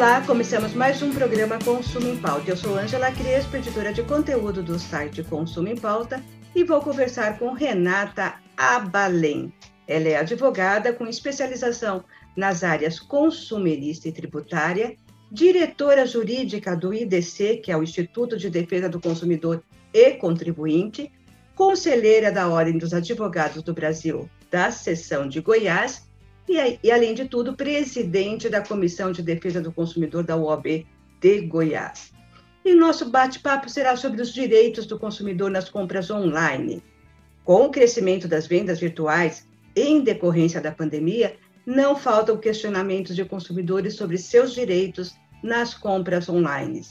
Olá, começamos mais um programa Consumo em Pauta. Eu sou Ângela Crespo, editora de conteúdo do site Consumo em Pauta, e vou conversar com Renata Abalém. Ela é advogada com especialização nas áreas consumerista e tributária, diretora jurídica do IDC, que é o Instituto de Defesa do Consumidor e Contribuinte, conselheira da Ordem dos Advogados do Brasil, da seção de Goiás e, e, além de tudo, presidente da Comissão de Defesa do Consumidor da UOB de Goiás. E nosso bate-papo será sobre os direitos do consumidor nas compras online. Com o crescimento das vendas virtuais em decorrência da pandemia, não faltam questionamentos de consumidores sobre seus direitos nas compras online.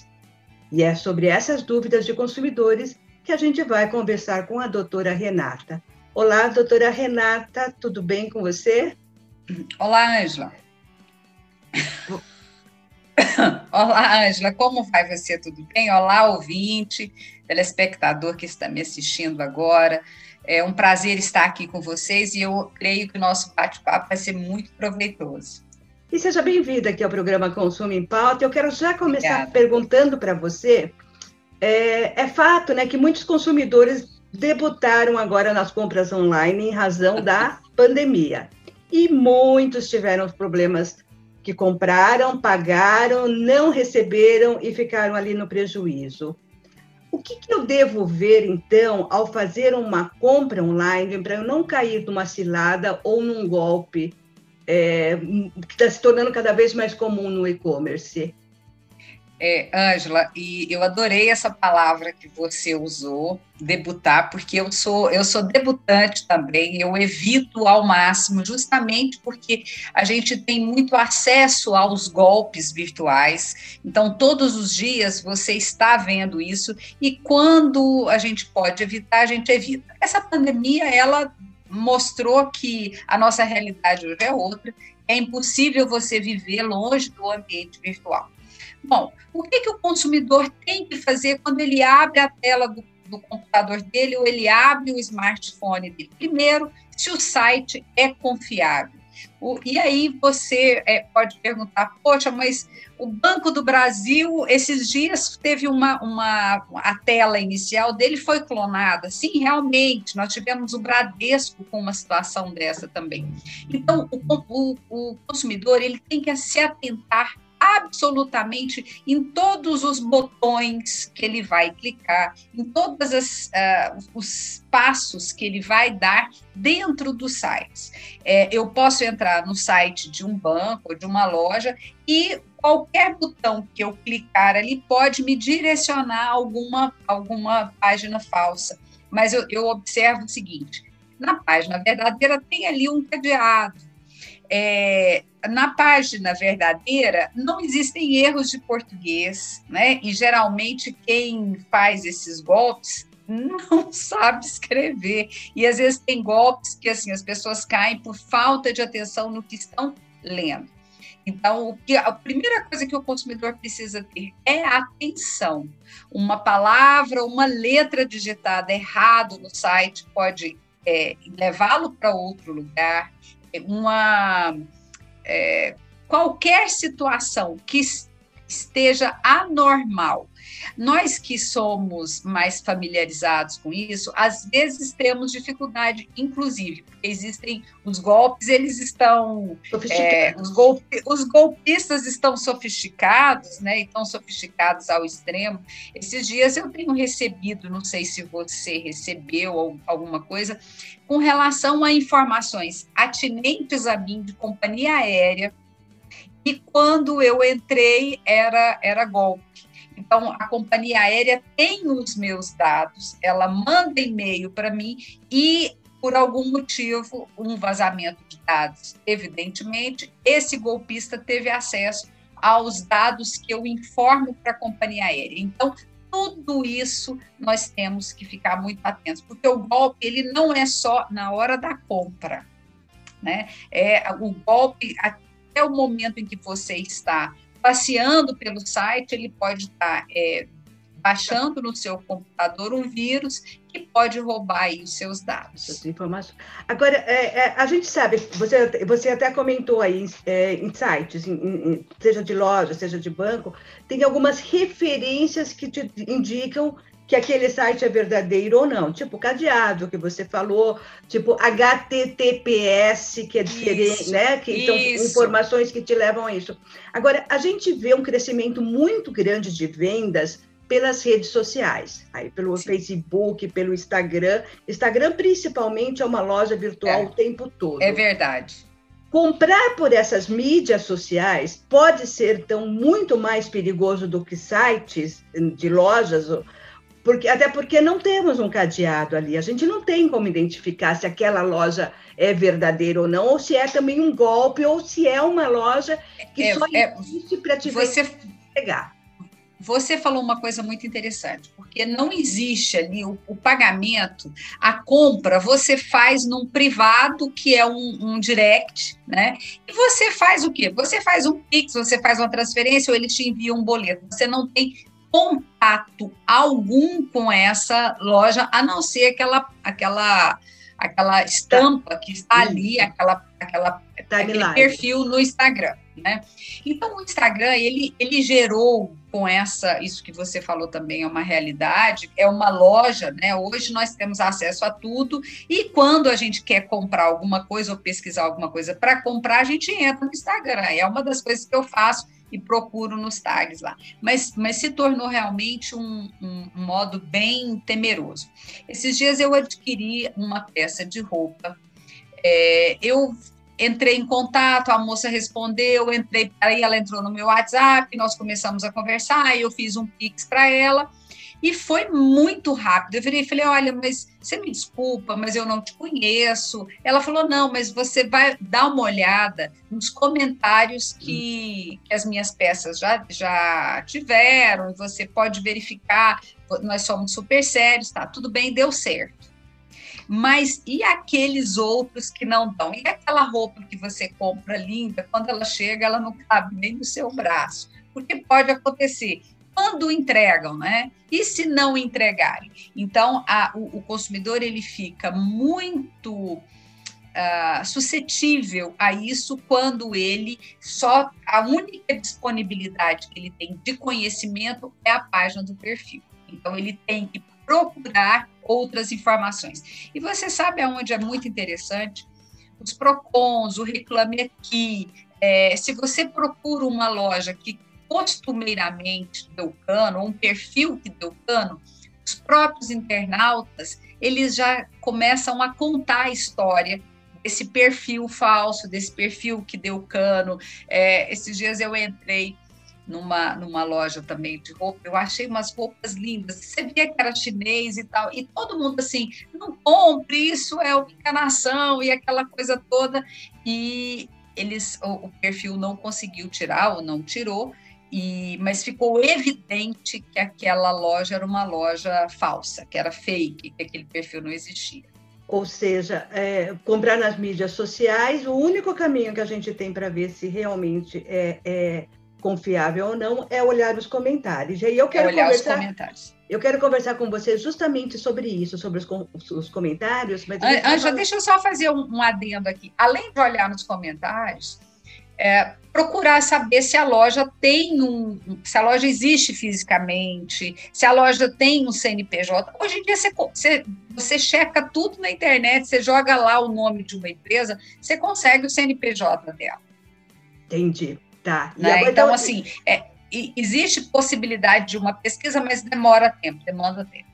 E é sobre essas dúvidas de consumidores que a gente vai conversar com a doutora Renata. Olá, doutora Renata, tudo bem com você? Olá, Ângela. Olá, Ângela, como vai você? Tudo bem? Olá, ouvinte, telespectador que está me assistindo agora. É um prazer estar aqui com vocês e eu creio que o nosso bate-papo vai ser muito proveitoso. E seja bem-vinda aqui ao programa Consumo em Pauta. Eu quero já começar Obrigada. perguntando para você. É, é fato né, que muitos consumidores debutaram agora nas compras online em razão da pandemia e muitos tiveram problemas que compraram, pagaram, não receberam e ficaram ali no prejuízo. O que, que eu devo ver, então, ao fazer uma compra online para eu não cair numa cilada ou num golpe é, que está se tornando cada vez mais comum no e-commerce? É, Ângela, e eu adorei essa palavra que você usou, debutar, porque eu sou eu sou debutante também, eu evito ao máximo, justamente porque a gente tem muito acesso aos golpes virtuais. Então, todos os dias você está vendo isso, e quando a gente pode evitar, a gente evita. Essa pandemia, ela mostrou que a nossa realidade hoje é outra, é impossível você viver longe do ambiente virtual. Bom, o que, que o consumidor tem que fazer quando ele abre a tela do, do computador dele ou ele abre o smartphone dele? Primeiro, se o site é confiável. O, e aí você é, pode perguntar, poxa, mas o Banco do Brasil, esses dias teve uma, uma a tela inicial dele foi clonada. Sim, realmente, nós tivemos o Bradesco com uma situação dessa também. Então, o, o, o consumidor ele tem que se atentar absolutamente em todos os botões que ele vai clicar, em todos uh, os passos que ele vai dar dentro dos sites. É, eu posso entrar no site de um banco, de uma loja, e qualquer botão que eu clicar ali pode me direcionar a alguma, alguma página falsa. Mas eu, eu observo o seguinte: na página verdadeira tem ali um cadeado é, na página verdadeira não existem erros de português, né? E geralmente quem faz esses golpes não sabe escrever. E às vezes tem golpes que assim as pessoas caem por falta de atenção no que estão lendo. Então, a primeira coisa que o consumidor precisa ter é atenção. Uma palavra, uma letra digitada errado no site pode é, levá-lo para outro lugar, uma é, qualquer situação que esteja anormal. Nós que somos mais familiarizados com isso, às vezes temos dificuldade, inclusive, porque existem os golpes, eles estão. É, os, golpe, os golpistas estão sofisticados, né? Estão sofisticados ao extremo. Esses dias eu tenho recebido, não sei se você recebeu alguma coisa, com relação a informações atinentes a mim de companhia aérea e quando eu entrei era, era golpe. Então, a companhia aérea tem os meus dados, ela manda e-mail para mim e, por algum motivo, um vazamento de dados. Evidentemente, esse golpista teve acesso aos dados que eu informo para a companhia aérea. Então, tudo isso nós temos que ficar muito atentos, porque o golpe ele não é só na hora da compra, né? É o golpe até o momento em que você está passeando pelo site, ele pode estar é, baixando no seu computador um vírus que pode roubar aí os seus dados. Agora, é, é, a gente sabe, você, você até comentou aí é, em sites, em, em, seja de loja, seja de banco, tem algumas referências que te indicam que aquele site é verdadeiro ou não, tipo cadeado que você falou, tipo HTTPS, que é diferente, isso, né? Que são informações que te levam a isso. Agora, a gente vê um crescimento muito grande de vendas pelas redes sociais, aí pelo Sim. Facebook, pelo Instagram. Instagram principalmente é uma loja virtual é, o tempo todo. É verdade. Comprar por essas mídias sociais pode ser tão muito mais perigoso do que sites de lojas, porque até porque não temos um cadeado ali. A gente não tem como identificar se aquela loja é verdadeira ou não, ou se é também um golpe, ou se é uma loja que é, só é, existe para te você... pegar você falou uma coisa muito interessante, porque não existe ali o, o, pagamento, a compra você faz num privado, que é um, um, direct, né? E você faz o quê? Você faz um Pix, você faz uma transferência ou ele te envia um boleto. Você não tem contato algum com essa loja, a não ser aquela, aquela, aquela estampa que está ali, aquela, aquela, aquele perfil no Instagram. Né? Então, o Instagram, ele, ele gerou com essa, isso que você falou também é uma realidade, é uma loja, né? Hoje nós temos acesso a tudo e quando a gente quer comprar alguma coisa ou pesquisar alguma coisa para comprar, a gente entra no Instagram. É uma das coisas que eu faço e procuro nos tags lá. Mas, mas se tornou realmente um, um, um modo bem temeroso. Esses dias eu adquiri uma peça de roupa. É, eu entrei em contato, a moça respondeu, entrei, aí ela entrou no meu WhatsApp, nós começamos a conversar, eu fiz um pix para ela e foi muito rápido. Eu virei e falei: Olha, mas você me desculpa, mas eu não te conheço. Ela falou: Não, mas você vai dar uma olhada nos comentários que, que as minhas peças já, já tiveram, você pode verificar. Nós somos super sérios, tá? Tudo bem, deu certo. Mas e aqueles outros que não dão? E aquela roupa que você compra linda, quando ela chega, ela não cabe nem no seu braço? Porque pode acontecer quando entregam, né? E se não entregarem? Então, a, o, o, consumidor ele fica muito uh, suscetível a isso quando ele só a única disponibilidade que ele tem de conhecimento é a página do perfil. Então, ele tem que procurar outras informações. E você sabe aonde é muito interessante? Os PROCONs, o Reclame Aqui. É, se você procura uma loja que costumeiramente deu cano, um perfil que deu cano, os próprios internautas, eles já começam a contar a história desse perfil falso, desse perfil que deu cano. É, esses dias eu entrei numa, numa loja também de roupa, eu achei umas roupas lindas. Você via que era chinês e tal, e todo mundo assim, não compre, isso é uma enganação e aquela coisa toda. E eles, o, o perfil não conseguiu tirar ou não tirou, e, mas ficou evidente que aquela loja era uma loja falsa, que era fake, que aquele perfil não existia. Ou seja, é, comprar nas mídias sociais, o único caminho que a gente tem para ver se realmente é, é confiável ou não é olhar os comentários. E aí eu quero é olhar conversar, os comentários. Eu quero conversar com você justamente sobre isso, sobre os, os comentários. Mas Anja, deixa eu só fazer um, um, adendo aqui. Além de olhar nos comentários, é, procurar saber se a loja tem um, se a loja existe fisicamente, se a loja tem um CNPJ. Hoje em dia você, você, você checa tudo na internet, você joga lá o nome de uma empresa, você consegue o CNPJ dela. Entendi. Tá. Né? Então, assim, é, existe possibilidade de uma pesquisa, mas demora tempo, demanda tempo.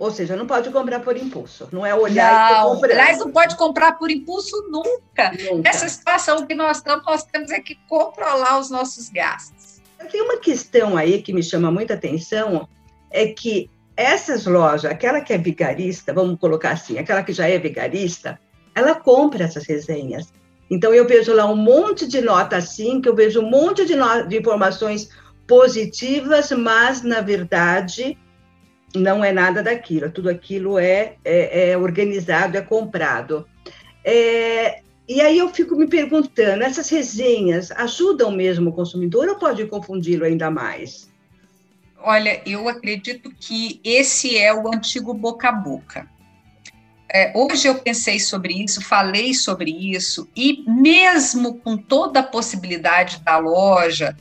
Ou seja, não pode comprar por impulso, não é olhar não, e comprar. Aliás, não pode comprar por impulso nunca. nunca. Nessa situação que nós estamos, nós temos é que controlar os nossos gastos. Tem uma questão aí que me chama muita atenção, é que essas lojas, aquela que é vigarista, vamos colocar assim, aquela que já é vigarista, ela compra essas resenhas. Então, eu vejo lá um monte de nota assim, que eu vejo um monte de, de informações positivas, mas, na verdade, não é nada daquilo. Tudo aquilo é, é, é organizado, é comprado. É, e aí eu fico me perguntando, essas resenhas ajudam mesmo o consumidor ou pode confundi-lo ainda mais? Olha, eu acredito que esse é o antigo boca a boca. É, hoje eu pensei sobre isso, falei sobre isso, e mesmo com toda a possibilidade da loja,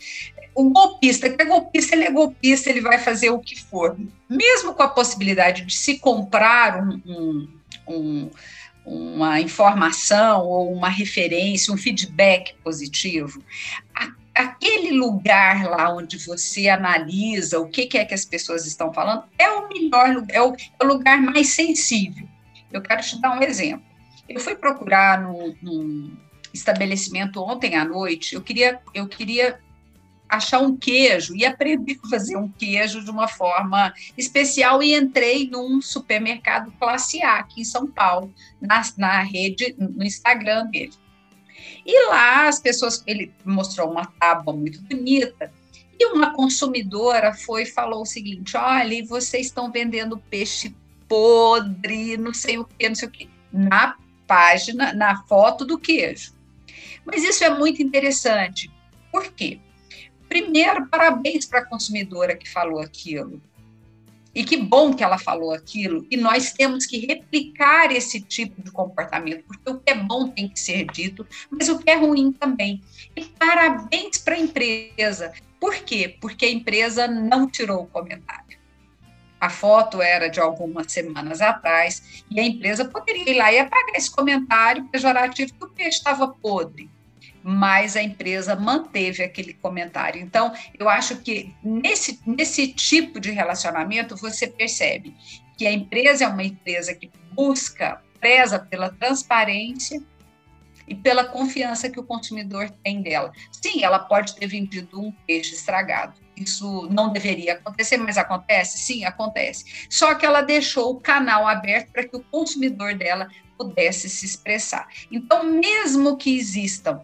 o golpista, que é golpista, ele é golpista, ele vai fazer o que for. Mesmo com a possibilidade de se comprar um, um, um uma informação ou uma referência, um feedback positivo, aquele lugar lá onde você analisa o que, é que as pessoas estão falando é o melhor, é o, é o, lugar mais sensível. Eu quero te dar um exemplo. Eu fui procurar num, num estabelecimento ontem à noite. Eu queria, eu queria achar um queijo e aprender a fazer um queijo de uma forma especial e entrei num supermercado classe A aqui em São Paulo, na, na rede, no Instagram dele. E lá as pessoas, ele mostrou uma tábua muito bonita, e uma consumidora foi e falou o seguinte: olha, vocês estão vendendo peixe podre, não sei o que, não sei o que, na página, na foto do queijo. Mas isso é muito interessante. Por quê? Primeiro, parabéns para a consumidora que falou aquilo. E que bom que ela falou aquilo. E nós temos que replicar esse tipo de comportamento, porque o que é bom tem que ser dito, mas o que é ruim também. E parabéns para a empresa. Por quê? Porque a empresa não tirou o comentário. A foto era de algumas semanas atrás e a empresa poderia ir lá e apagar esse comentário pejorativo que o peixe estava podre mas a empresa manteve aquele comentário. Então, eu acho que nesse, nesse tipo de relacionamento você percebe que a empresa é uma empresa que busca, preza pela transparência e pela confiança que o consumidor tem dela. Sim, ela pode ter vendido um peixe estragado. Isso não deveria acontecer, mas acontece? Sim, acontece. Só que ela deixou o canal aberto para que o consumidor dela pudesse se expressar. Então, mesmo que existam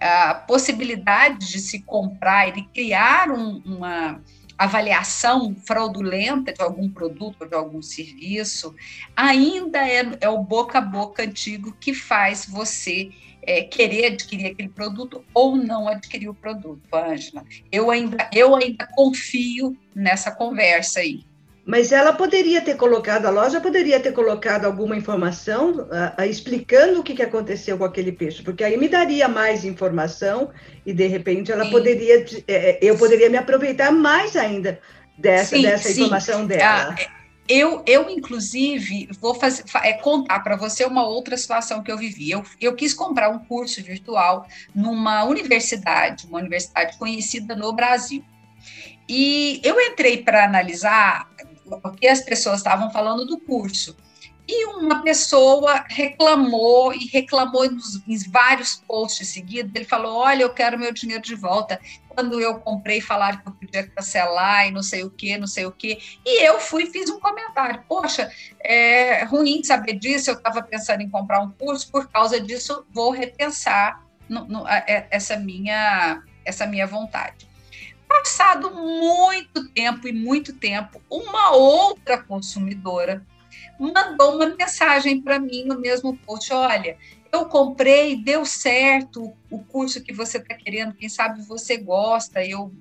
a possibilidade de se comprar e de criar um, uma avaliação fraudulenta de algum produto de algum serviço, ainda é, é o boca a boca antigo que faz você é, querer adquirir aquele produto ou não adquirir o produto, Ângela. Eu ainda, eu ainda confio nessa conversa aí. Mas ela poderia ter colocado, a loja poderia ter colocado alguma informação uh, uh, explicando o que, que aconteceu com aquele peixe, porque aí me daria mais informação e de repente ela sim. poderia, é, eu poderia me aproveitar mais ainda dessa, sim, dessa sim. informação dela. Ah, eu, eu, inclusive, vou fazer, é, contar para você uma outra situação que eu vivi. Eu, eu quis comprar um curso virtual numa universidade, uma universidade conhecida no Brasil. E eu entrei para analisar que as pessoas estavam falando do curso. E uma pessoa reclamou e reclamou nos, em vários posts seguidos. Ele falou: Olha, eu quero meu dinheiro de volta. Quando eu comprei, falaram que eu podia cancelar e não sei o que, não sei o que. E eu fui fiz um comentário: Poxa, é ruim saber disso. Eu estava pensando em comprar um curso, por causa disso, vou repensar no, no, a, é, essa, minha, essa minha vontade. Passado muito tempo e muito tempo, uma outra consumidora mandou uma mensagem para mim no mesmo post: olha, eu comprei, deu certo o curso que você está querendo, quem sabe você gosta, eu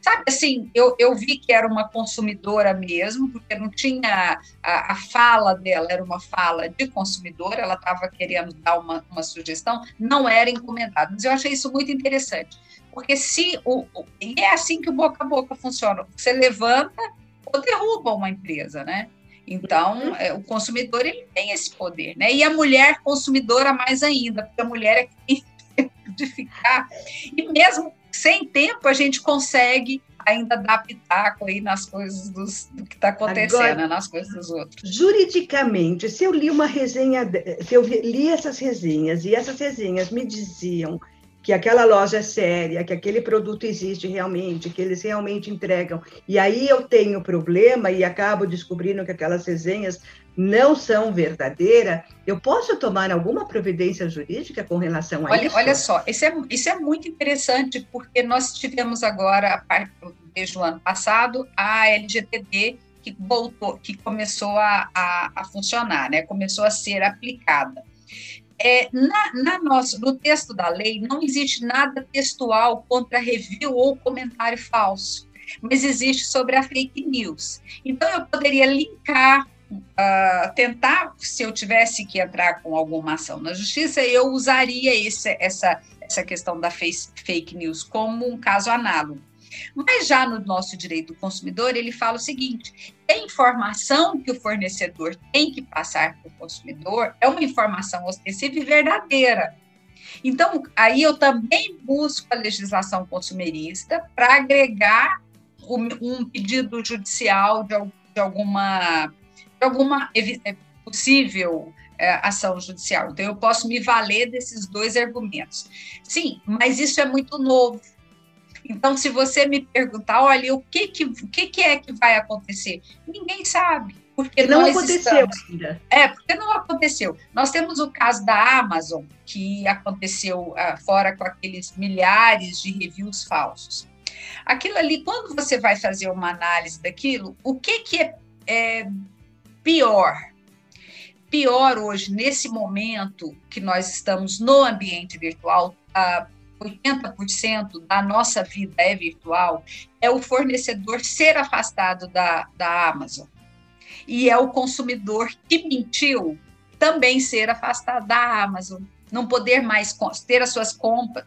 sabe assim, eu, eu vi que era uma consumidora mesmo, porque não tinha a, a fala dela, era uma fala de consumidora, ela estava querendo dar uma, uma sugestão, não era encomendado. Mas eu achei isso muito interessante. Porque se o, e é assim que o boca a boca funciona. Você levanta ou derruba uma empresa, né? Então, é, o consumidor ele tem esse poder, né? E a mulher consumidora mais ainda, porque a mulher é que tem tempo de ficar. E mesmo sem tempo, a gente consegue ainda dar pitaco aí nas coisas dos, do que está acontecendo, Agora, nas coisas dos outros. Juridicamente, se eu li uma resenha, se eu li essas resenhas e essas resenhas me diziam que aquela loja é séria, que aquele produto existe realmente, que eles realmente entregam. E aí eu tenho problema e acabo descobrindo que aquelas resenhas não são verdadeiras, eu posso tomar alguma providência jurídica com relação a olha, isso? Olha só, isso é, isso é muito interessante, porque nós tivemos agora, desde o ano passado, a LGTB que voltou, que começou a, a, a funcionar, né? começou a ser aplicada. É, na, na no texto da lei, não existe nada textual contra review ou comentário falso, mas existe sobre a fake news. Então, eu poderia linkar Uh, tentar, se eu tivesse que entrar com alguma ação na justiça, eu usaria esse, essa, essa questão da face, fake news como um caso análogo. Mas já no nosso direito do consumidor, ele fala o seguinte: a informação que o fornecedor tem que passar para o consumidor é uma informação ostensiva e verdadeira. Então, aí eu também busco a legislação consumerista para agregar um pedido judicial de, alguma, de alguma é, possível é, ação judicial. Então, eu posso me valer desses dois argumentos. Sim, mas isso é muito novo. Então, se você me perguntar, olha, o que, que, o que, que é que vai acontecer? Ninguém sabe. Porque não aconteceu estamos... ainda. É, porque não aconteceu. Nós temos o caso da Amazon, que aconteceu uh, fora com aqueles milhares de reviews falsos. Aquilo ali, quando você vai fazer uma análise daquilo, o que, que é, é pior? Pior hoje, nesse momento que nós estamos no ambiente virtual, uh, 80% da nossa vida é virtual, é o fornecedor ser afastado da, da Amazon. E é o consumidor que mentiu também ser afastado da Amazon. Não poder mais ter as suas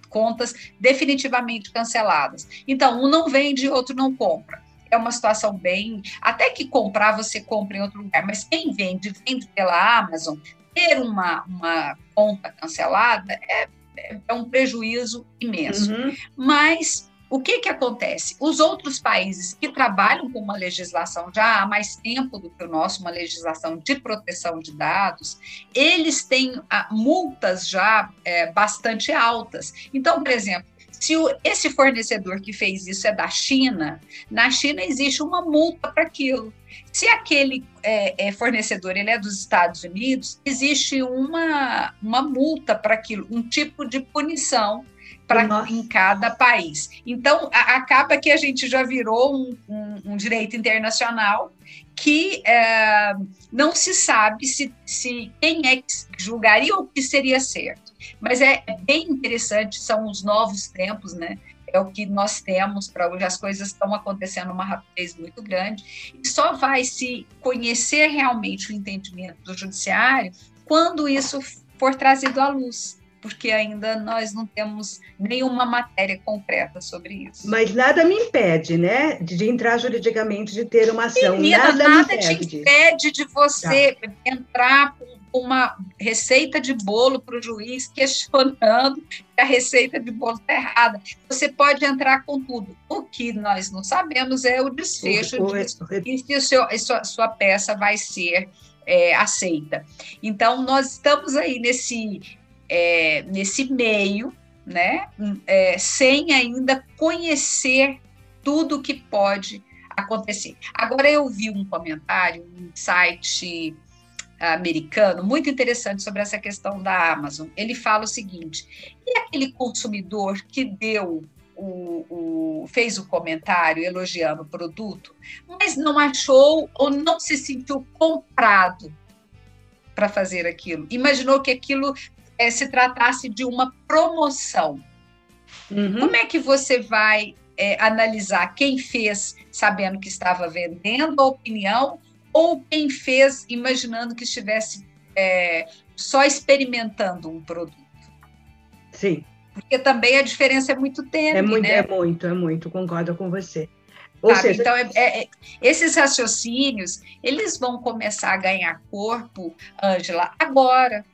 contas definitivamente canceladas. Então, um não vende, outro não compra. É uma situação bem. Até que comprar, você compra em outro lugar, mas quem vende, vende pela Amazon, ter uma, uma conta cancelada é é um prejuízo imenso. Uhum. Mas o que, que acontece? Os outros países que trabalham com uma legislação já há mais tempo do que o nosso, uma legislação de proteção de dados, eles têm ah, multas já é, bastante altas. Então, por exemplo, se o, esse fornecedor que fez isso é da China, na China existe uma multa para aquilo. Se aquele é, é, fornecedor ele é dos Estados Unidos, existe uma, uma multa para aquilo, um tipo de punição para em cada país. Então, a, acaba que a gente já virou um, um, um direito internacional que é, não se sabe se, se quem é que julgaria ou que seria certo. Mas é bem interessante, são os novos tempos, né? É o que nós temos para hoje. As coisas estão acontecendo uma rapidez muito grande. E só vai se conhecer realmente o entendimento do judiciário quando isso for trazido à luz porque ainda nós não temos nenhuma matéria concreta sobre isso. Mas nada me impede, né, de entrar juridicamente, de ter uma ação. Menina, nada, nada te impede de você tá. entrar uma receita de bolo para o juiz questionando que a receita de bolo está errada. Você pode entrar com tudo. O que nós não sabemos é o desfecho o, o, disso, e se seu, a sua, sua peça vai ser é, aceita. Então, nós estamos aí nesse, é, nesse meio, né, é, sem ainda conhecer tudo que pode acontecer. Agora, eu vi um comentário, um site americano muito interessante sobre essa questão da Amazon. Ele fala o seguinte: e aquele consumidor que deu o, o, fez o comentário elogiando o produto, mas não achou ou não se sentiu comprado para fazer aquilo. Imaginou que aquilo é, se tratasse de uma promoção. Uhum. Como é que você vai é, analisar quem fez sabendo que estava vendendo a opinião ou quem fez imaginando que estivesse é, só experimentando um produto. Sim. Porque também a diferença é muito tênue, é muito, né? É muito, é muito, concordo com você. Ou? Seja... Então, é, é, esses raciocínios, eles vão começar a ganhar corpo, Ângela, agora,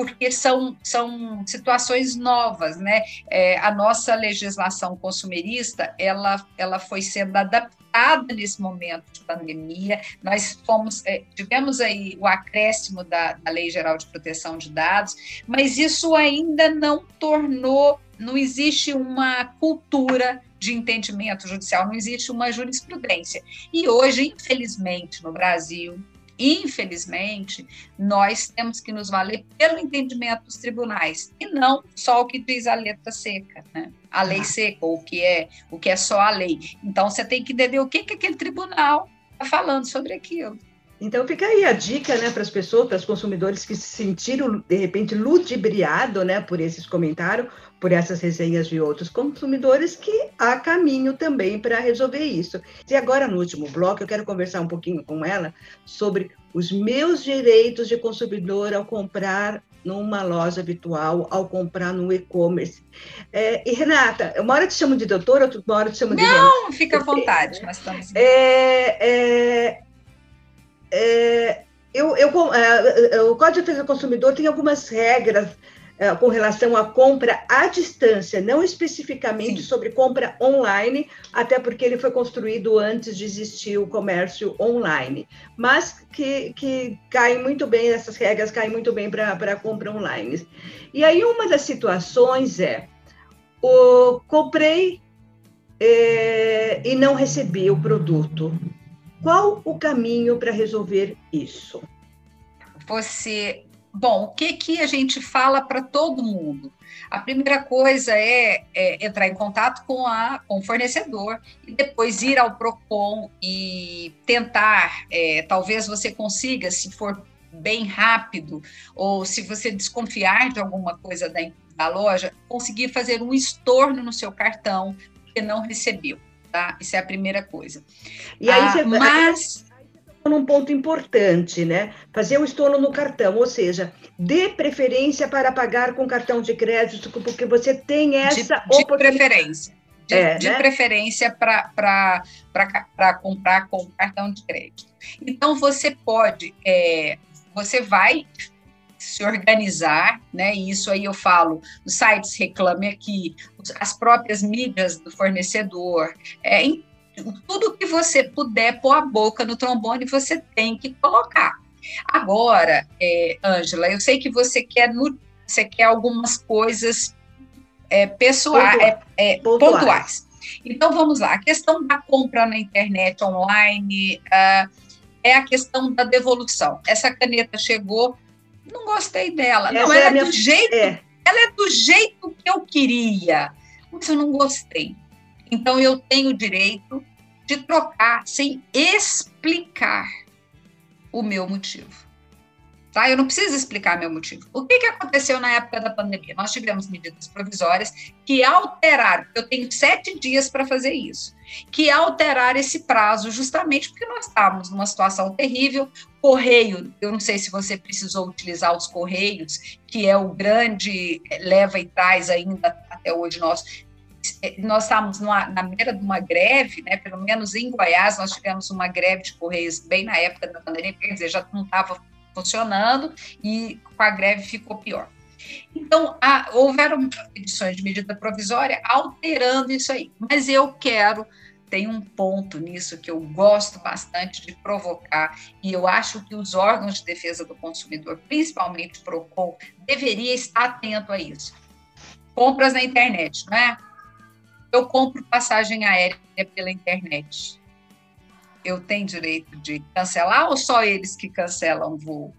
porque são, são situações novas, né? É, a nossa legislação consumerista, ela, ela foi sendo adaptada nesse momento de pandemia. Nós fomos, é, tivemos aí o acréscimo da, da Lei Geral de Proteção de Dados, mas isso ainda não tornou, não existe uma cultura de entendimento judicial, não existe uma jurisprudência. E hoje, infelizmente, no Brasil, infelizmente, nós temos que nos valer pelo entendimento dos tribunais e não só o que diz a letra seca, né? A lei ah. seca, ou o que é o que é só a lei. Então você tem que entender o que, que aquele tribunal está falando sobre aquilo. Então fica aí a dica, né, para as pessoas, para os consumidores que se sentiram de repente ludibriado, né, por esses comentários, por essas resenhas de outros consumidores, que há caminho também para resolver isso. E agora no último bloco eu quero conversar um pouquinho com ela sobre os meus direitos de consumidor ao comprar numa loja virtual, ao comprar no e-commerce. É, e Renata, uma hora te chamo de doutora, outra hora te chamo de. Não, fica à vontade, mas estamos. É, é, é, eu, eu, é, o Código de Defesa do Consumidor tem algumas regras com relação à compra à distância, não especificamente Sim. sobre compra online, até porque ele foi construído antes de existir o comércio online, mas que, que caem muito bem, essas regras caem muito bem para a compra online. E aí, uma das situações é: o, comprei é, e não recebi o produto. Qual o caminho para resolver isso? Você. Bom, o que, que a gente fala para todo mundo? A primeira coisa é, é, entrar em contato com, a, com o fornecedor e depois ir ao PROCON e tentar, é, talvez você consiga, se for bem rápido, ou se você desconfiar de alguma coisa da, da loja, conseguir fazer um estorno no seu cartão que não recebeu tá? Isso é a primeira coisa. E aí ah, você, mas num ponto importante, né? Fazer o estorno no cartão, ou seja, dê preferência para pagar com cartão de crédito, porque você tem essa de, de preferência. De, é, de né? preferência para comprar com cartão de crédito. Então, você pode, é, você vai se organizar, né? E isso aí eu falo, os sites reclame aqui, as próprias mídias do fornecedor, é, em, tudo que você puder pôr a boca no trombone, você tem que colocar. Agora, é, Ângela, é, eu sei que você quer, você quer algumas coisas é, pessoais, é, é, pontuais. pontuais. Então, vamos lá. A questão da compra na internet online uh, é a questão da devolução. Essa caneta chegou, não gostei dela. Essa não, ela é, minha... do jeito, é. ela é do jeito que eu queria, mas eu não gostei. Então eu tenho o direito de trocar sem explicar o meu motivo. Tá? Eu não preciso explicar meu motivo. O que, que aconteceu na época da pandemia? Nós tivemos medidas provisórias que alteraram, eu tenho sete dias para fazer isso, que alteraram esse prazo justamente porque nós estávamos numa situação terrível. Correio, eu não sei se você precisou utilizar os correios, que é o grande leva e traz ainda até hoje nós nós estávamos numa, na beira de uma greve, né, pelo menos em Goiás, nós tivemos uma greve de Correios bem na época da pandemia, quer dizer, já não estava funcionando e com a greve ficou pior. Então, há, houveram edições de medida provisória alterando isso aí, mas eu quero, tem um ponto nisso que eu gosto bastante de provocar, e eu acho que os órgãos de defesa do consumidor, principalmente o PROCON, deveria estar atento a isso. Compras na internet, não é? Eu compro passagem aérea pela internet eu tenho direito de cancelar ou só eles que cancelam voo?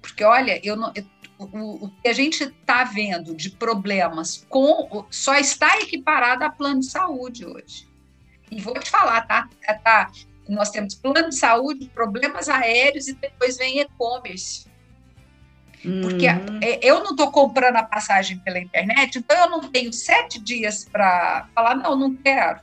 Porque, olha, eu não, eu, o, o, que a gente está vendo de problemas com só está equiparado a plano de saúde hoje. E vou te falar, tá? tá nós temos plano de saúde, problemas aéreos e depois vem e-commerce. Porque uhum. É, eu não estou comprando a passagem pela internet, então eu não tenho sete dias para falar, não, não quero.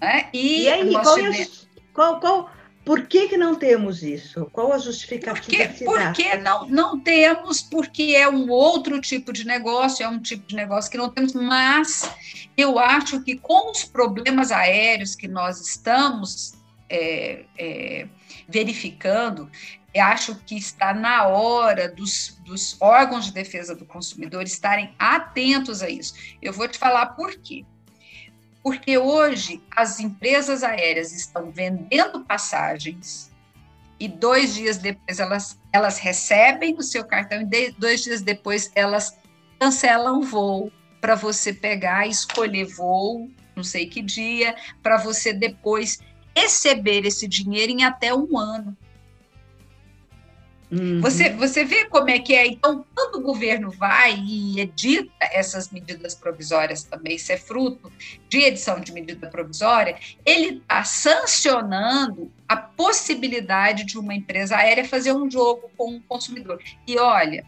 Né? E, e aí, qual, é qual, qual, por que, que não temos isso? Qual a justificativa porque, porque não, não temos, porque é um outro tipo de negócio, é um tipo de negócio que não temos, mas eu acho que com os problemas aéreos que nós estamos é, é, verificando, eu acho que está na hora dos, dos órgãos de defesa do consumidor estarem atentos a isso. Eu vou te falar por quê porque hoje as empresas aéreas estão vendendo passagens e dois dias depois elas, elas recebem o seu cartão e dois dias depois elas cancelam o voo para você pegar escolher voo, não sei que dia, para você depois receber esse dinheiro em até um ano. Uhum. Você, você vê como é que é. Então, quando o governo vai e edita essas medidas provisórias também, isso é fruto de edição de medida provisória, ele está sancionando a possibilidade de uma empresa aérea fazer um jogo com o consumidor. E olha,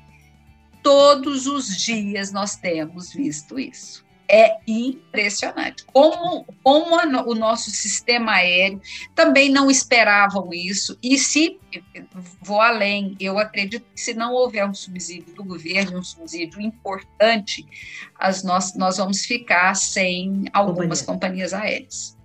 todos os dias nós temos visto isso é impressionante. Como, como a, o nosso sistema aéreo também não esperavam isso, e se vou além, eu acredito que se não houver um subsídio do governo, um subsídio importante, as nós, nós vamos ficar sem algumas companhias aéreas.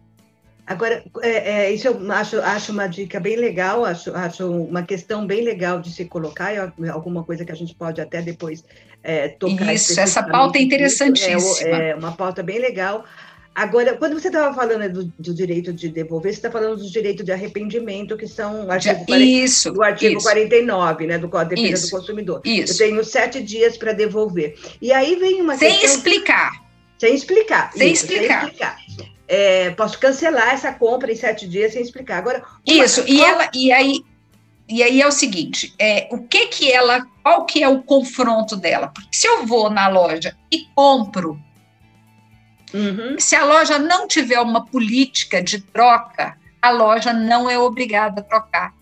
Agora, é, é, isso eu acho, acho uma dica bem legal, acho, acho uma questão bem legal de se colocar, alguma coisa que a gente pode até depois é, tocar. Isso, essa pauta é interessantíssima. É, é, uma pauta bem legal. Agora, quando você estava falando do, do, direito de devolver, você está falando do direito de arrependimento, que são o artigo, isso, 40, do artigo isso. 49, né, do Código de Defesa do Consumidor. Isso. Eu tenho sete dias para devolver. E aí vem uma Sem questão... explicar. Sem explicar. Sem isso, explicar. Sem explicar. É, posso cancelar essa compra em sete dias sem explicar. Agora, isso, e ela, e aí, e aí é o seguinte, é, o que que ela, qual que é o confronto dela? Porque se eu vou na loja e compro, uhum. se a loja não tiver uma política de troca, a loja não é obrigada a trocar,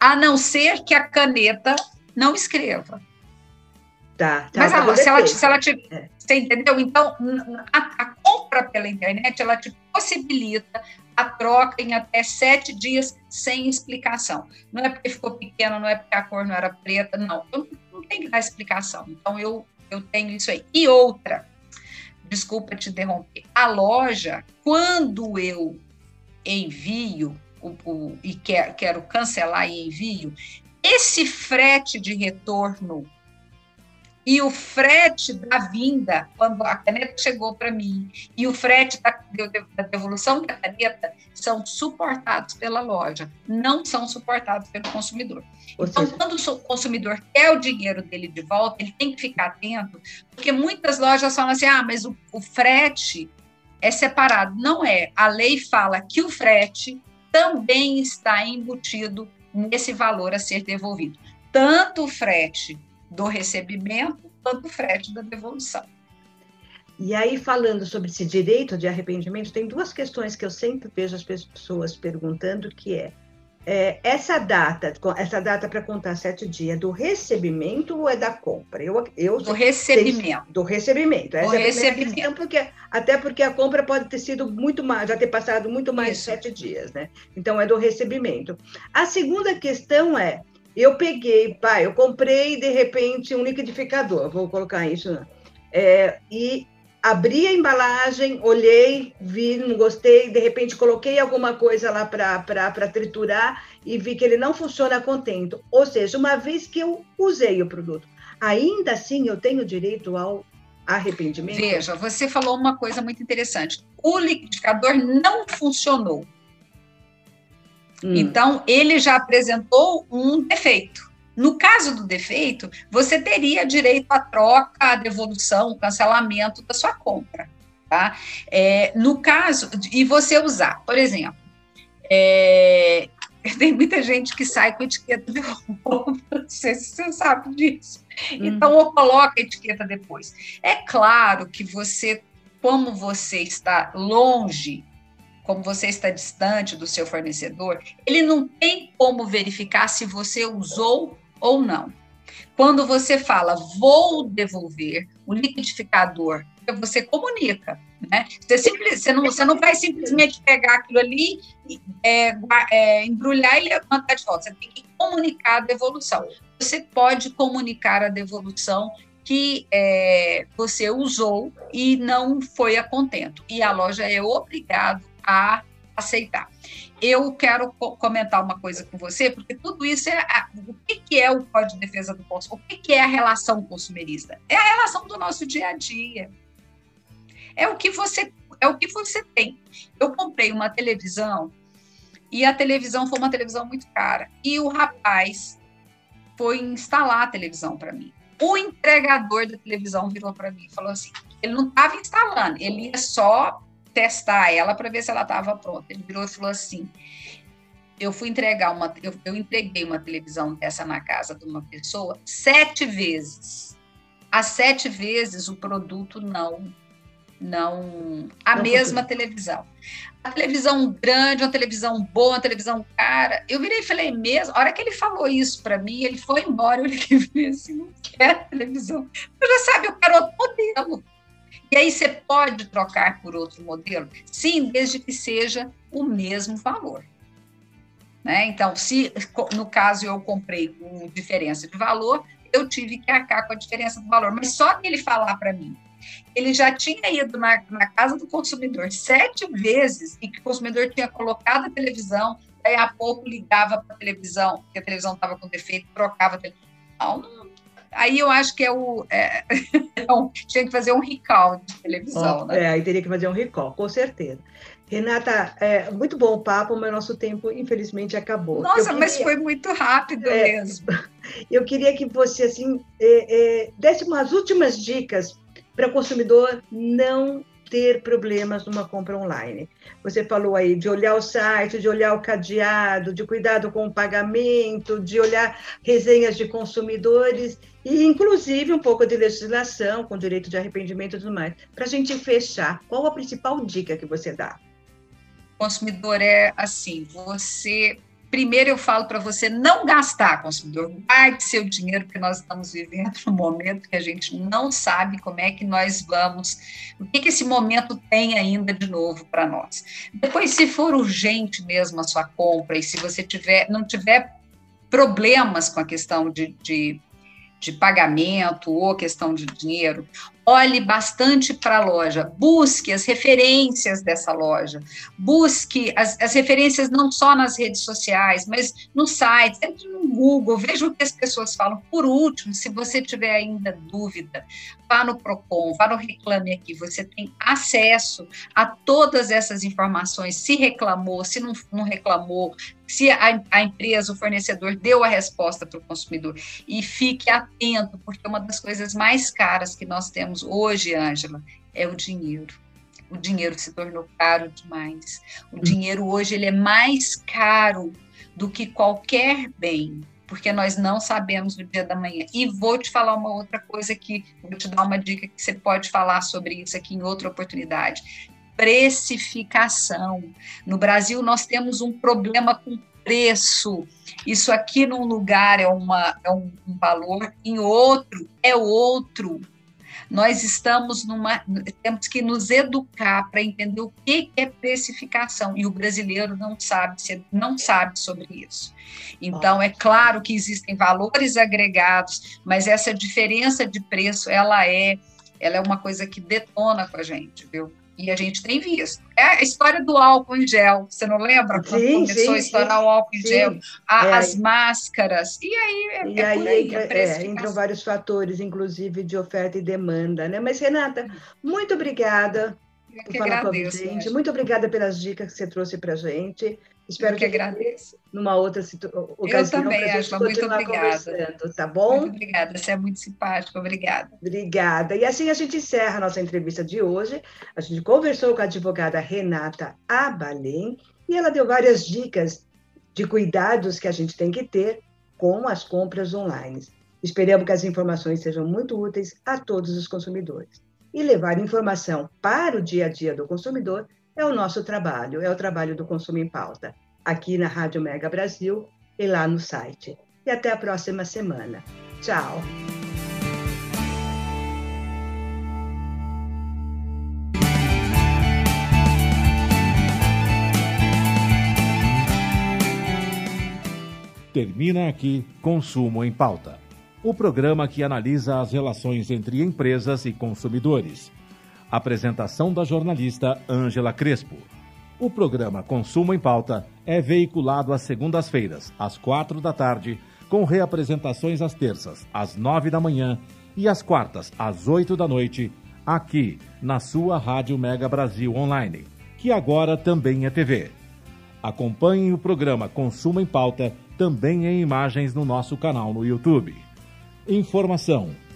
a não ser que a caneta não escreva. Tá, tá Mas a, se, ela, se ela tiver, é. você entendeu? Então, a, a compra pela internet, ela te possibilita a troca em até sete dias sem explicação. Não é porque ficou pequeno, não é porque a cor não era preta, não. Eu não tem que dar explicação. Então, eu, eu tenho isso aí. E outra, desculpa te interromper, a loja, quando eu envio o, o, e quer, quero cancelar e envio, esse frete de retorno e o frete da vinda, quando a caneta chegou para mim, e o frete da, da, devolução da caneta são suportados pela loja, não são suportados pelo consumidor. Então, quando o consumidor quer o dinheiro dele de volta, ele tem que ficar atento, porque muitas lojas falam assim: ah, mas o, o frete é separado. Não é. A lei fala que o frete também está embutido nesse valor a ser devolvido. Tanto o frete do recebimento quanto o frete da devolução. E aí, falando sobre esse direito de arrependimento, tem duas questões que eu sempre vejo as pessoas perguntando, que é, é essa data, essa data para contar sete dias, do recebimento ou é da compra? Eu, eu do recebimento. Sei, do recebimento. Essa do é recebimento. Questão, porque, até porque a compra pode ter sido muito mais, já ter passado muito mais Isso. de sete dias, né? Então, é do recebimento. A segunda questão é, eu peguei, pai, eu comprei de repente um liquidificador, vou colocar isso, é, e abri a embalagem, olhei, vi, não gostei, de repente coloquei alguma coisa lá para triturar e vi que ele não funciona contento. Ou seja, uma vez que eu usei o produto, ainda assim eu tenho direito ao arrependimento? Veja, você falou uma coisa muito interessante. O liquidificador não funcionou. Hum. Então, ele já apresentou um defeito. No caso do defeito, você teria direito à troca, à devolução, cancelamento da sua compra. Tá? É, no caso, e você usar, por exemplo, é, tem muita gente que sai com etiqueta de roupa, não sei se você sabe disso. Uhum. Então, ou coloca a etiqueta depois. É claro que você, como você está longe como você está distante do seu fornecedor, ele não tem como verificar se você usou ou não. Quando você fala vou devolver o liquidificador, você comunica, né? Você, simples, você, não, você não vai simplesmente pegar aquilo ali, é, é, embrulhar e mandar de volta. Você tem que comunicar a devolução. Você pode comunicar a devolução que é, você usou e não foi a contento. E a loja é obrigado a aceitar. Eu quero comentar uma coisa com você, porque tudo isso é a, o que, é o Código de Defesa do Consumidor, o que, que é a relação consumerista? É a relação do nosso dia a dia. É o que você é o que você tem. Eu comprei uma televisão e a televisão foi uma televisão muito cara e o rapaz foi instalar a televisão para mim. O entregador da televisão virou para mim e falou assim: ele não estava instalando, ele ia só testar ela para ver se ela estava pronta. Ele virou e falou assim: eu fui entregar uma, eu, eu entreguei uma televisão dessa na casa de uma pessoa sete vezes. As sete vezes o produto não não a não mesma televisão. A televisão grande, uma televisão boa, uma televisão cara. Eu virei e falei mesmo. A hora que ele falou isso para mim, ele foi embora. Eu falei assim: não quero televisão. Eu já sabe, eu quero outro modelo. E aí você pode trocar por outro modelo? Sim, desde que seja o mesmo valor. Né? Então, se no caso eu comprei com diferença de valor, eu tive que arcar com a diferença do valor. Mas só ele falar para mim, ele já tinha ido na, na, casa do consumidor sete vezes e que o consumidor tinha colocado a televisão, daí a pouco ligava para a televisão, que a televisão estava com defeito, trocava a televisão. Não, aí eu acho que é o. É, é tinha que fazer um recall de televisão, oh, né? É, aí teria que fazer um recall, com certeza. Renata, é, muito bom o papo, mas nosso tempo, infelizmente, acabou. Nossa, queria, mas foi muito rápido é, mesmo. Eu queria que você, assim, é, é desse umas últimas dicas para o consumidor não ter problemas numa compra online. Você falou aí de olhar o site, de olhar o cadeado, de cuidado com o pagamento, de olhar resenhas de consumidores e, inclusive, um pouco de legislação com direito de arrependimento e tudo mais. Para a gente fechar, qual a principal dica que você dá? consumidor é assim: você. Primeiro, eu falo para você não gastar, consumidor. Guarde seu dinheiro, porque nós estamos vivendo um momento que a gente não sabe como é que nós vamos, o que, que esse momento tem ainda de novo para nós. Depois, se for urgente mesmo a sua compra, e se você tiver, não tiver problemas com a questão de, de de pagamento ou questão de dinheiro, olhe bastante para a loja, busque as referências dessa loja, busque as, as, referências não só nas redes sociais, mas no site, entre no Google, veja o que as pessoas falam. Por último, se você tiver ainda dúvida, vá no Procon, vá no Reclame Aqui, você tem acesso a todas essas informações, se reclamou, se não, não reclamou, se a, a, empresa, o fornecedor deu a resposta para o consumidor. E fique atento, porque uma das coisas mais caras que nós temos hoje, Ângela, é o dinheiro. O dinheiro se tornou caro demais. O hum. dinheiro hoje ele é mais caro do que qualquer bem, porque nós não sabemos o dia da manhã. E vou te falar uma outra coisa que vou te dar uma dica que você pode falar sobre isso aqui em outra oportunidade precificação. No Brasil, nós temos um problema com preço. Isso aqui num lugar é, uma, é um, um valor, em outro é outro. Nós estamos numa. Temos que nos educar para entender o que é precificação. E o brasileiro não sabe, não sabe sobre isso. Então, é claro que existem valores agregados, mas essa diferença de preço, ela é, ela é uma coisa que detona com a gente, viu? E a gente tem visto. É a história do álcool em gel. Você não lembra? Quando sim, começou sim, a estourar sim, o álcool em gel, a, é, as máscaras. E aí, é, e é aí, aí é, entram vários fatores, inclusive de oferta e demanda. Né? Mas, Renata, muito obrigada por falar agradeço, com a gente. Muito obrigada pelas dicas que você trouxe para a gente. Espero que, agradeço. Numa outra ocasião. Eu também, Angela. Muito obrigada. Tá bom? Muito obrigada. Você é muito simpática. Obrigada. Obrigada. E assim a gente encerra a nossa entrevista de hoje. A gente conversou com a advogada Renata Abalém e ela deu várias dicas de cuidados que a gente tem que ter com as compras online. Esperamos que as informações sejam muito úteis a todos os consumidores. E levar informação para o dia a dia do consumidor é o nosso trabalho, é o trabalho do Consumo em Pauta, aqui na Rádio Mega Brasil e lá no site. E até a próxima semana. Tchau! Termina aqui Consumo em Pauta, o programa que analisa as relações entre empresas e consumidores Apresentação da jornalista Ângela Crespo. O programa Consumo em Pauta é veiculado às segundas-feiras, às quatro da tarde, com reapresentações às terças, às nove da manhã e às quartas, às oito da noite, aqui na sua Rádio Mega Brasil Online, que agora também é TV. Acompanhe o programa Consumo em Pauta também em imagens no nosso canal no YouTube. Informação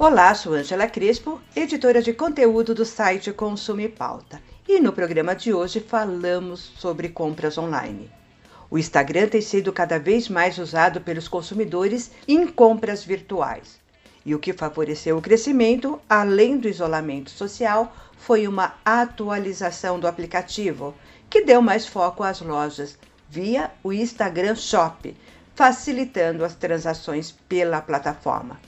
Olá, sou Angela Crespo, editora de conteúdo do site Consume Pauta. E no programa de hoje falamos sobre compras online. O Instagram tem sido cada vez mais usado pelos consumidores em compras virtuais. E o que favoreceu o crescimento, além do isolamento social, foi uma atualização do aplicativo, que deu mais foco às lojas via o Instagram Shop, facilitando as transações pela plataforma.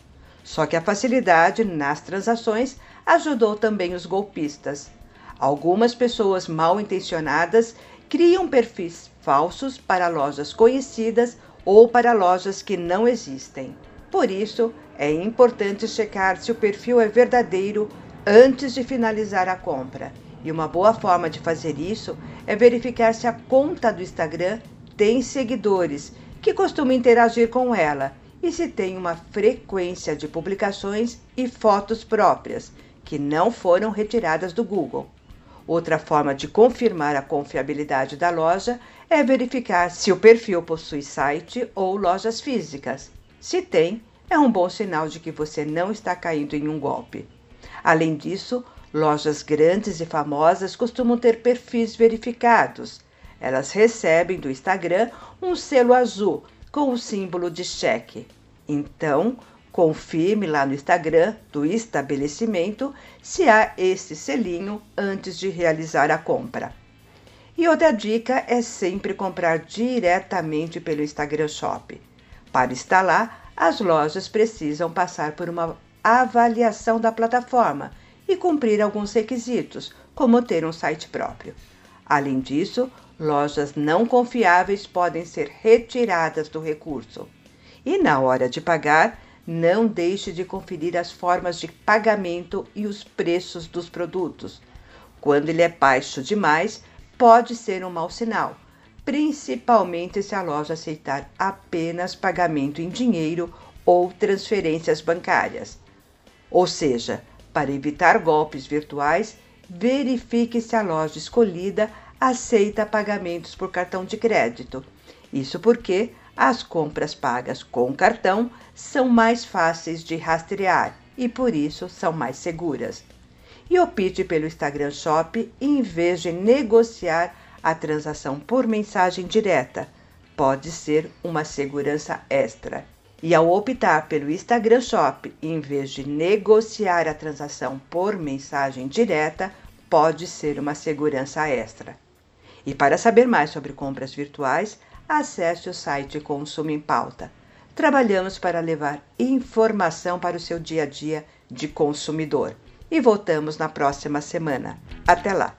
Só que a facilidade nas transações ajudou também os golpistas. Algumas pessoas mal intencionadas criam perfis falsos para lojas conhecidas ou para lojas que não existem. Por isso, é importante checar se o perfil é verdadeiro antes de finalizar a compra. E uma boa forma de fazer isso é verificar se a conta do Instagram tem seguidores que costumam interagir com ela e se tem uma frequência de publicações e fotos próprias, que não foram retiradas do Google. Outra forma de confirmar a confiabilidade da loja é verificar se o perfil possui site ou lojas físicas. Se tem, é um bom sinal de que você não está caindo em um golpe. Além disso, lojas grandes e famosas costumam ter perfis verificados. Elas recebem do Instagram um selo azul com o símbolo de cheque. Então, confirme lá no Instagram do estabelecimento se há esse selinho antes de realizar a compra. E outra dica é sempre comprar diretamente pelo Instagram Shop. Para instalar, as lojas precisam passar por uma avaliação da plataforma e cumprir alguns requisitos, como ter um site próprio. Além disso, lojas não confiáveis podem ser retiradas do recurso. E na hora de pagar, não deixe de conferir as formas de pagamento e os preços dos produtos. Quando ele é baixo demais, pode ser um mau sinal, principalmente se a loja aceitar apenas pagamento em dinheiro ou transferências bancárias. Ou seja, para evitar golpes virtuais, verifique se a loja escolhida aceita pagamentos por cartão de crédito. Isso porque as compras pagas com cartão são mais fáceis de rastrear e por isso são mais seguras. E opte pelo Instagram Shop em vez de negociar a transação por mensagem direta. Pode ser uma segurança extra. E ao optar pelo Instagram Shop em vez de negociar a transação por mensagem direta, pode ser uma segurança extra. E para saber mais sobre compras virtuais, acesse o site Consumo em Pauta. Trabalhamos para levar informação para o seu dia a dia de consumidor. E voltamos na próxima semana. Até lá!